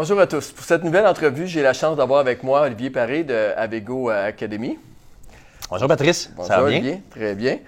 Bonjour à tous. Pour cette nouvelle entrevue, j'ai la chance d'avoir avec moi Olivier Paré de Avego Academy. Bonjour Patrice. Bonjour ça va bien? Très bien.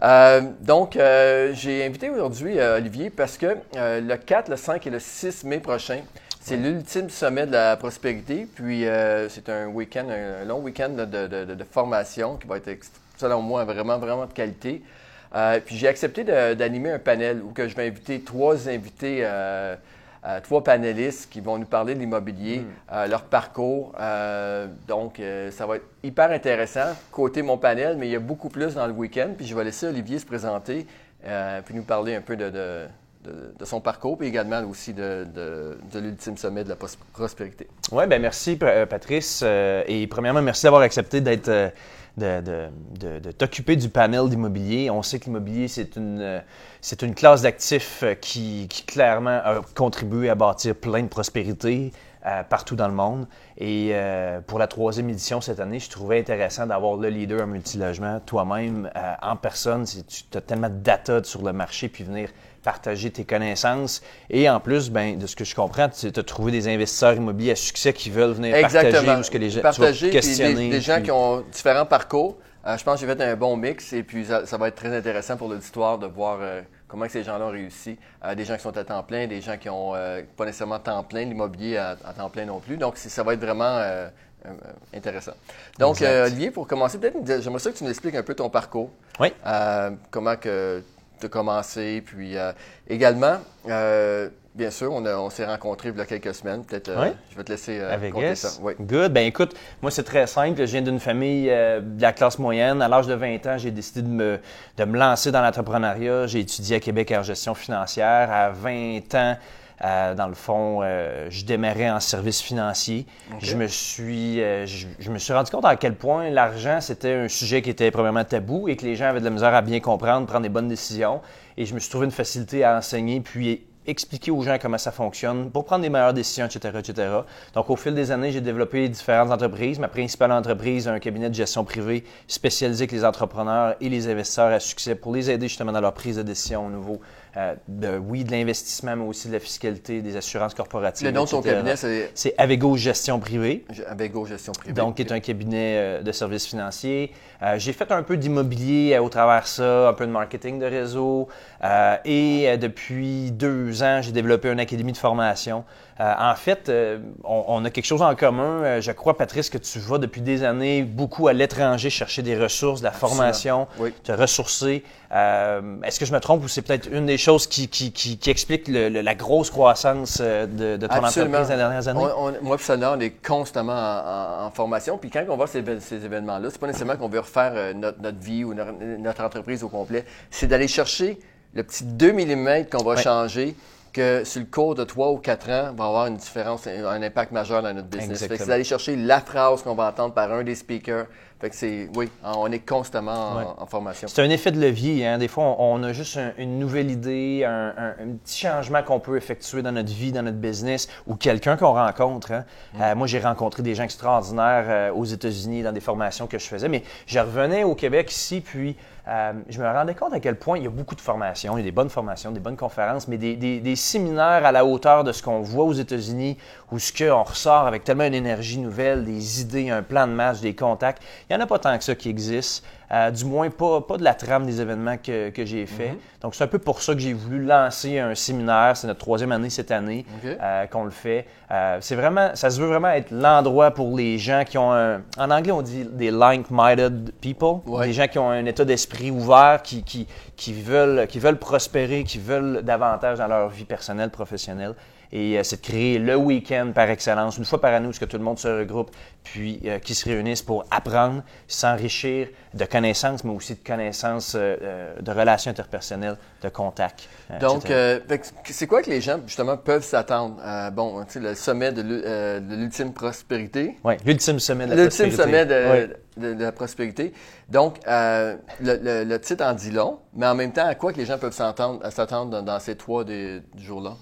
Euh, donc, euh, j'ai invité aujourd'hui euh, Olivier parce que le 4, le 5 et le 6 mai prochain, c'est l'ultime sommet de la prospérité. Puis, c'est un week-end, un, long week-end de, de, formation qui va être, selon moi, vraiment, vraiment de qualité. puis, j'ai accepté d'animer un panel où que je vais inviter trois invités euh, trois panélistes qui vont nous parler de l'immobilier, hmm. euh, leur parcours. Euh, donc, ça va être hyper intéressant côté mon panel, mais il y a beaucoup plus dans le week-end. Puis je vais laisser Olivier se présenter, puis nous parler un peu de, de, son parcours, puis également aussi de, l'ultime sommet de la prospérité. Oui, bien merci Patrice. et premièrement, merci d'avoir accepté d'être de, t'occuper du panel d'immobilier. On sait que l'immobilier, c'est une, euh, classe d'actifs euh, qui, clairement a contribué à bâtir plein de prospérité euh, partout dans le monde. Et pour la troisième édition cette année, je trouvais intéressant d'avoir le leader en multilogement, toi-même, en personne. Tu as tellement de data sur le marché, puis venir partager tes connaissances. Et en plus, ben, de ce que je comprends, tu as trouvé des investisseurs immobiliers à succès qui veulent venir partager ce que les gens partager, questionner. Des, gens qui ont différents parcours. Euh, je pense que j'ai fait un bon mix et puis ça, va être très intéressant pour l'auditoire de voir euh, comment ces gens-là ont réussi. Euh, des gens qui sont à temps plein, des gens qui n'ont pas nécessairement temps plein, l'immobilier à, temps plein non plus. Donc, ça va être vraiment intéressant. Donc, Olivier, pour commencer, peut-être, j'aimerais ça que tu nous expliques un peu ton parcours. Oui. comment que de commencer. Puis euh, également, euh, bien sûr, on, s'est rencontrés il y a quelques semaines. Peut-être, euh, je vais te laisser raconter ça. Oui. Good. Ben écoute, moi, c'est très simple. Je viens d'une famille de la classe moyenne. À l'âge de 20 ans, j'ai décidé de me, de me lancer dans l'entrepreneuriat. J'ai étudié à Québec en gestion financière. À 20 ans, euh, dans le fond, euh, je démarrais en service financier. Je, me suis, euh, je, me suis rendu compte à quel point l'argent, c'était un sujet qui était premièrement tabou et que les gens avaient de la misère à bien comprendre, prendre des bonnes décisions. Et je me suis trouvé une facilité à enseigner, puis expliquer aux gens comment ça fonctionne pour prendre des meilleures décisions, etc., etc. Donc, au fil des années, j'ai développé différentes entreprises. Ma principale entreprise, un cabinet de gestion privée spécialisé avec les entrepreneurs et les investisseurs à succès pour les aider justement dans leur prise de décision au niveau euh, de, oui, de l'investissement, mais aussi de la fiscalité, des assurances corporatives. Le nom de ton cabinet, c'est. C'est Avego Gestion Privée. Avego Gestion Privée. Donc, qui est un cabinet euh, de services financiers. Euh, j'ai fait un peu d'immobilier au travers de ça, un peu de marketing de réseau. et depuis deux ans, j'ai développé une académie de formation en fait, on, a quelque chose en commun. Je crois, Patrice, que tu vas depuis des années beaucoup à l'étranger chercher des ressources, de la formation, te ressourcer. Est-ce que je me trompe ou c'est peut-être une des choses qui, explique la grosse croissance de, ton entreprise dans les dernières années? moi, personnellement, on est constamment en, formation. Puis quand on voit ces, ces événements-là, c'est pas nécessairement qu'on veut refaire notre, vie ou notre, entreprise au complet. C'est d'aller chercher le petit 2 mm qu'on va changer que sur le cours de 3 ou 4 ans, va avoir une différence, un impact majeur dans notre business. c'est d'aller chercher la phrase qu'on va entendre par un des speakers. Fait que c'est, oui, on est constamment en, formation. C'est un effet de levier. Hein. Des fois, on, a juste une nouvelle idée, un, petit changement qu'on peut effectuer dans notre vie, dans notre business, ou quelqu'un qu'on rencontre. Hein. Mm. Euh, moi, j'ai rencontré des gens extraordinaires euh, aux États-Unis dans des formations que je faisais, mais je revenais au Québec ici, puis euh, je me rendais compte à quel point il y a beaucoup de formations, il y a des bonnes formations, des bonnes conférences, mais des, séminaires à la hauteur de ce qu'on voit aux États-Unis, où ce qu'on ressort avec tellement une énergie nouvelle, des idées, un plan de match, des contacts. Il n'y en a pas tant que ça qui existe. Euh, du moins, pas, pas de la trame des événements que, que j'ai fait. Mhm. Donc, c'est un peu pour ça que j'ai voulu lancer un séminaire. C'est notre troisième année cette année euh, qu'on le fait. Euh, c'est vraiment, ça se veut vraiment être l'endroit pour les gens qui ont un, en anglais, on dit des like-minded people, des gens qui ont un état d'esprit ouvert, qui, qui, qui, veulent, qui veulent prospérer, qui veulent davantage dans leur vie personnelle, professionnelle. Et euh, c'est de créer le week-end par excellence, une fois par année, où que tout le monde se regroupe, puis euh, qui se réunissent pour apprendre, s'enrichir de connaissances, mais aussi de connaissances euh, de relations interpersonnelles, de contacts. Donc, c'est quoi que les gens, justement, peuvent s'attendre? bon, tu sais, le sommet de l'ultime prospérité? Oui, l'ultime sommet de la prospérité. L'ultime sommet de, de, la prospérité. Donc, euh, le, titre en dit long, mais en même temps, à quoi que les gens peuvent s'attendre dans, ces trois des, jours-là?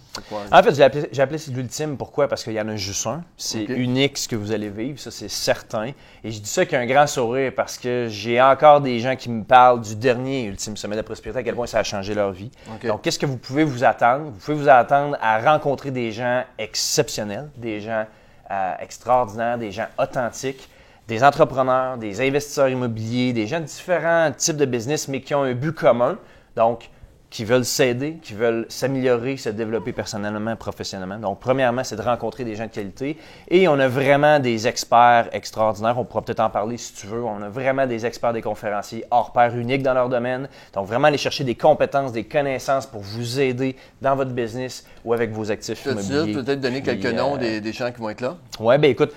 En fait, j'ai appelé, appelé l'ultime. Pourquoi? Parce qu'il y en a juste un. C'est unique ce que vous allez vivre, ça c'est certain. Et je dis ça avec un grand sourire parce que j'ai encore des gens qui me parlent du dernier ultime sommet de la prospérité, à quel point ça a changé leur vie. Donc, qu'est-ce que vous pouvez vous attendre? Vous pouvez vous attendre à rencontrer des gens exceptionnels, des gens euh, extraordinaires, des gens authentiques, des entrepreneurs, des investisseurs immobiliers, des gens de différents types de business, mais qui ont un but commun. Donc, qui veulent s'aider, qui veulent s'améliorer, se développer personnellement, professionnellement. Donc, premièrement, c'est de rencontrer des gens de qualité. Et on a vraiment des experts extraordinaires. On pourra peut-être en parler si tu veux. On a vraiment des experts, des conférenciers hors pair uniques dans leur domaine. Donc, vraiment aller chercher des compétences, des connaissances pour vous aider dans votre business ou avec vos actifs immobiliers. Tu peut-être donner quelques noms euh, des, des gens qui vont être là? Oui, bien écoute,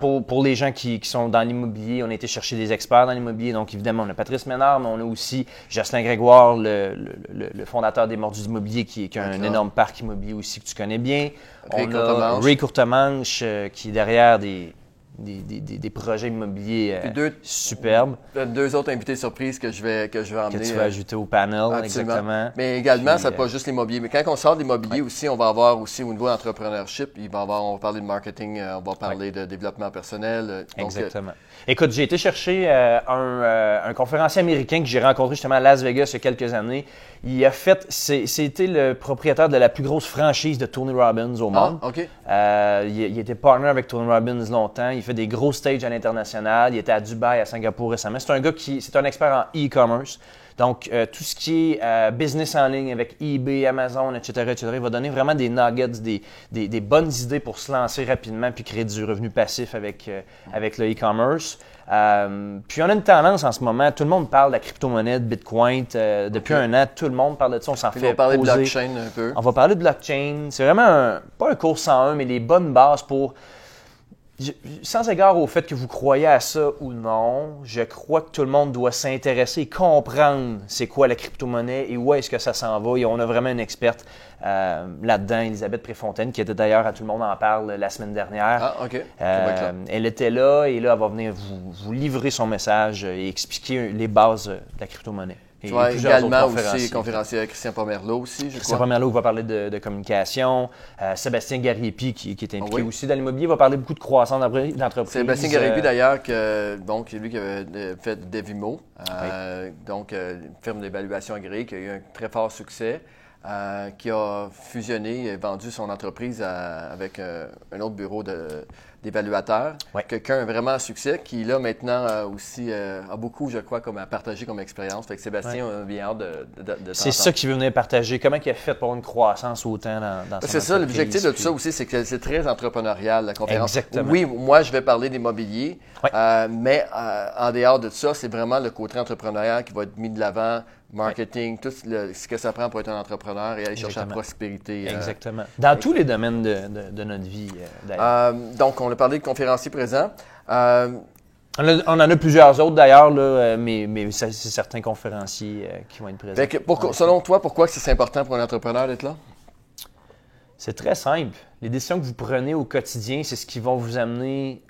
pour, les gens qui, sont dans l'immobilier, on a été chercher des experts dans l'immobilier. Donc, évidemment, on a Patrice Ménard, mais on a aussi Jocelyn Grégoire, le, fondateur des Mordus Immobiliers, qui, qui a un énorme parc immobilier aussi que tu connais bien. on a Ray Courtemanche, euh, qui est derrière des, des, projets immobiliers euh, superbes. Deux autres invités surprises que je vais, que je vais emmener. Que tu vas euh, ajouter au panel, exactement. Mais également, ça n'est pas euh, juste l'immobilier. Mais quand on sort de l'immobilier aussi, on va avoir aussi au niveau entrepreneurship, il va avoir, on va parler de marketing, on va parler de développement personnel. exactement. Écoute, j'ai été chercher un, un, conférencier américain que j'ai rencontré justement à Las Vegas il y a quelques années. Il a fait, c'était le propriétaire de la plus grosse franchise de Tony Robbins au ah, monde. Ah, OK. il, était partner avec Tony Robbins longtemps. Il fait des gros stages à l'international. Il était à Dubaï, à Singapour récemment. C'est un gars qui, c'est un expert en e-commerce. Donc, euh, tout ce qui est euh, business en ligne avec eBay, Amazon, etc., etc., il va donner vraiment des nuggets, des, des, bonnes idées pour se lancer rapidement puis créer du revenu passif avec, euh, avec le e-commerce. puis on a une tendance en ce moment, tout le monde parle de la crypto-monnaie, de Bitcoin. depuis un an, tout le monde parle de ça, on s'en fait On va parler de blockchain un peu. On va parler de blockchain. C'est vraiment, pas un cours 101, mais les bonnes bases pour sans égard au fait que vous croyez à ça ou non, je crois que tout le monde doit s'intéresser et comprendre c'est quoi la crypto-monnaie et où est-ce que ça s'en va. Et on a vraiment une experte euh, là-dedans, Elisabeth Préfontaine, qui était d'ailleurs à Tout le monde en parle la semaine dernière. Ah, OK. Euh, elle était là et là, elle va venir vous, vous livrer son message et expliquer les bases de la crypto-monnaie. Tu vois, également aussi conférencier Christian Pomerleau aussi, je Christian Pomerleau va parler de, communication. Euh, Sébastien Gariepi, qui, est impliqué aussi dans l'immobilier, va parler beaucoup de croissance d'entreprise. Sébastien Gariepi, euh, d'ailleurs, que, donc, lui qui avait fait Devimo, euh, donc une firme d'évaluation agréée qui a eu un très fort succès. Qui a fusionné et vendu son entreprise avec un autre bureau de, d'évaluateur. Quelqu'un vraiment à succès qui, là, maintenant, euh, aussi euh, a beaucoup, je crois, comme à partager comme expérience. Fait que Sébastien a bien hâte de, de, C'est ça qu'il veut venir partager. Comment il a fait pour une croissance autant dans, dans C'est ça, l'objectif de tout ça aussi, c'est que c'est très entrepreneurial, la conférence. Exactement. Oui, moi, je vais parler d'immobilier, euh, mais en dehors de ça, c'est vraiment le côté entrepreneurial qui va être mis de l'avant marketing, tout ce que ça prend pour être un entrepreneur et aller chercher la prospérité. Euh, Exactement. Dans tous les domaines de, notre vie, euh, d'ailleurs. Euh, donc, on a parlé de conférenciers présents. On, en a plusieurs autres d'ailleurs, mais, mais c'est certains conférenciers qui vont être présents. selon toi, pourquoi c'est important pour un entrepreneur d'être là? C'est très simple. Les décisions que vous prenez au quotidien, c'est ce qui va vous amener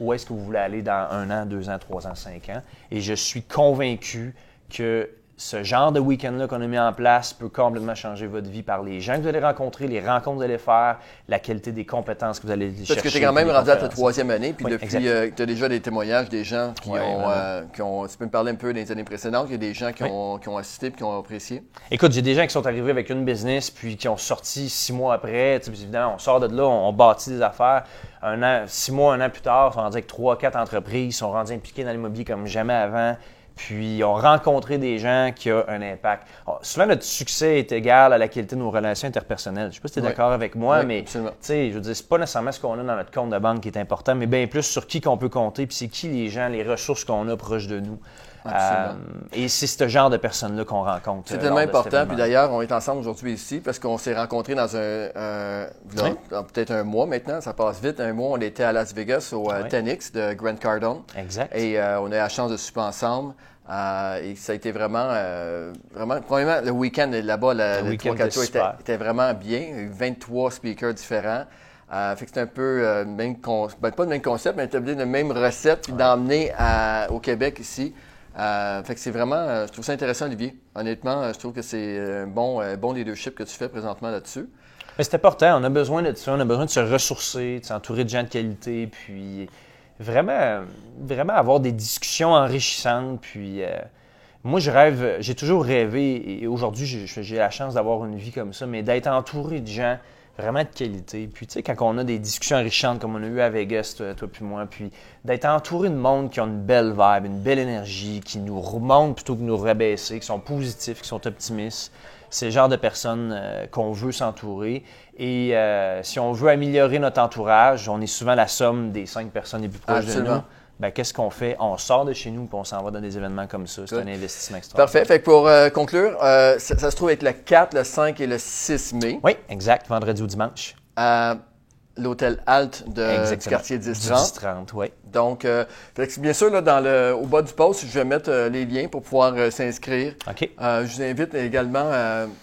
où est-ce que vous voulez aller dans un an, deux ans, trois ans, cinq ans. Et je suis convaincu que ce genre de week-end-là qu'on a mis en place peut complètement changer votre vie par les gens que vous allez rencontrer, les rencontres que vous allez faire, la qualité des compétences que vous allez chercher. Parce que tu es quand même rendu à ta troisième année, puis depuis, euh, tu as déjà des témoignages des gens qui, ont, euh, qui, ont, Tu peux me parler un peu des années précédentes, il y a des gens qui, ont, qui ont, assisté et qui ont apprécié? Écoute, j'ai des gens qui sont arrivés avec une business, puis qui ont sorti six mois après. évidemment, on sort de là, on, bâtit des affaires. Un an, six mois, un an plus tard, ils sont rendus avec trois, quatre entreprises, ils sont rendus impliqués dans l'immobilier comme jamais avant puis ont rencontré des gens qui ont un impact. Oh, souvent, notre succès est égal à la qualité de nos relations interpersonnelles. Je ne sais pas si tu es d'accord avec moi, mais je veux dire, c'est pas nécessairement ce qu'on a dans notre compte de banque qui est important, mais bien plus sur qui qu'on peut compter, puis c'est qui les gens, les ressources qu'on a proches de nous. Euh, et c'est ce genre de personnes-là qu'on rencontre. C'est euh, tellement important. Puis d'ailleurs, on est ensemble aujourd'hui ici parce qu'on s'est rencontrés dans un, peut-être un mois maintenant, ça passe vite. Un mois, on était à Las Vegas au euh, Tenix de Grant Cardone. Exact. Et on a eu la chance de souper ensemble. et ça a été vraiment, vraiment, premièrement, le week-end là-bas, le, le 3 4 était, était, vraiment bien. Il y a eu 23 speakers différents. Euh, fait que c'est un peu euh, même ben, pas le même concept, mais établir la même recette puis d'emmener au Québec ici. Euh, fait que c'est vraiment, euh, je trouve ça intéressant, Olivier. Honnêtement, euh, je trouve que c'est un bon, leadership que tu fais présentement là-dessus. Mais c'est important, on a besoin de ça, on a besoin de se ressourcer, de s'entourer de gens de qualité, puis vraiment, vraiment avoir des discussions enrichissantes. Puis moi, je rêve, j'ai toujours rêvé, et aujourd'hui, j'ai la chance d'avoir une vie comme ça, mais d'être entouré de gens vraiment de qualité. Puis tu sais, quand on a des discussions enrichissantes comme on a eu à Vegas, toi, toi puis moi, puis d'être entouré de monde qui ont une belle vibe, une belle énergie, qui nous remontent plutôt que nous rabaisser, qui sont positifs, qui sont optimistes. C'est le genre de personnes euh, qu'on veut s'entourer. Et euh, si on veut améliorer notre entourage, on est souvent la somme des cinq personnes les plus proches de nous. Ben, qu'est-ce qu'on fait? On sort de chez nous et on s'en va dans des événements comme ça. C'est un investissement extraordinaire. Parfait. Fait que pour euh, conclure, euh, ça, ça se trouve être le 4, le 5 et le 6 mai Oui, exact. Vendredi ou dimanche. à l'hôtel Alt de, du quartier Du 1030. 10-30, oui. Donc, euh, fait que bien sûr, là, dans le, au bas du post, je vais mettre euh, les liens pour pouvoir euh, s'inscrire. OK. Je vous invite également,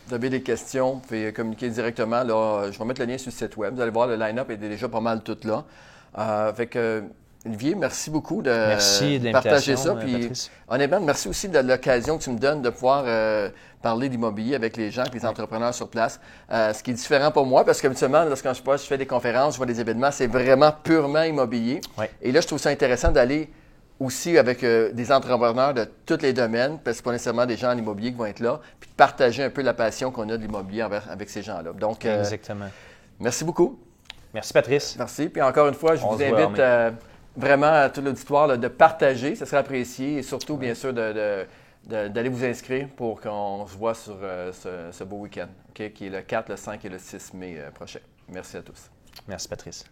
vous avez des questions, vous pouvez communiquer directement. Là, je vais mettre le lien sur le site web. Vous allez voir, le line-up est déjà pas mal tout là. Fait que, Olivier, merci beaucoup de Merci de partager ça. euh, Puis, Patrice. honnêtement, merci aussi de l'occasion que tu me donnes de pouvoir euh, parler d'immobilier avec les gens, avec les entrepreneurs sur place. Euh, ce qui est différent pour moi, parce qu'habituellement, lorsque je, passe, je fais des conférences, je vois des événements, c'est vraiment purement immobilier. Et là, je trouve ça intéressant d'aller aussi avec euh, des entrepreneurs de tous les domaines, parce que pas nécessairement des gens en immobilier qui vont être là, puis de partager un peu la passion qu'on a de l'immobilier avec ces gens-là. Donc, Exactement. merci beaucoup. Merci, Patrice. Merci. Puis encore une fois, je On vous invite vraiment à tout l'auditoire de partager, ce serait apprécié, et surtout, bien sûr, de- d'aller vous inscrire pour qu'on se voit sur euh, ce, ce beau week-end, OK, qui est le 4, le 5 et le 6 mai euh, prochain. Merci à tous. Merci, Patrice.